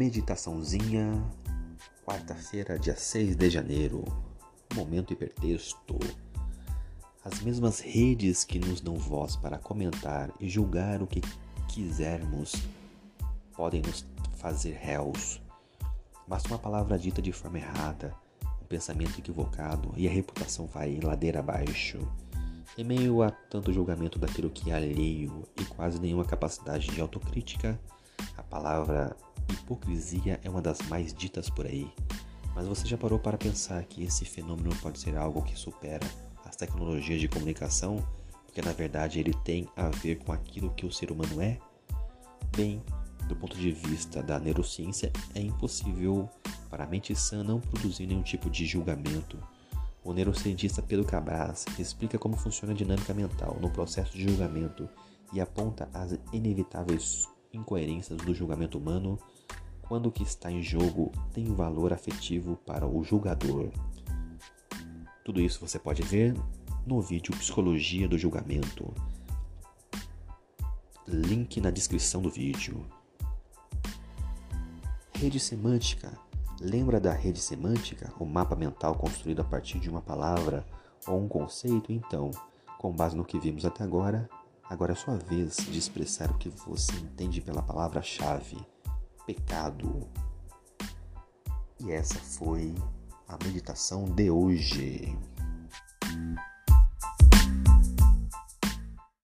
Meditaçãozinha, quarta-feira, dia 6 de janeiro. Momento hipertexto. As mesmas redes que nos dão voz para comentar e julgar o que quisermos podem nos fazer réus. Basta uma palavra dita de forma errada, um pensamento equivocado e a reputação vai ladeira abaixo. Em meio a tanto julgamento daquilo que é alheio e quase nenhuma capacidade de autocrítica, a palavra hipocrisia é uma das mais ditas por aí. Mas você já parou para pensar que esse fenômeno pode ser algo que supera as tecnologias de comunicação, porque na verdade ele tem a ver com aquilo que o ser humano é? Bem, do ponto de vista da neurociência, é impossível para a mente sã não produzir nenhum tipo de julgamento. O neurocientista Pedro Cabras explica como funciona a dinâmica mental no processo de julgamento e aponta as inevitáveis incoerências do julgamento humano quando o que está em jogo tem valor afetivo para o julgador. Tudo isso você pode ver no vídeo Psicologia do Julgamento. Link na descrição do vídeo. Rede semântica. Lembra da rede semântica, o mapa mental construído a partir de uma palavra ou um conceito? Então, com base no que vimos até agora, agora é sua vez de expressar o que você entende pela palavra-chave pecado. E essa foi a meditação de hoje.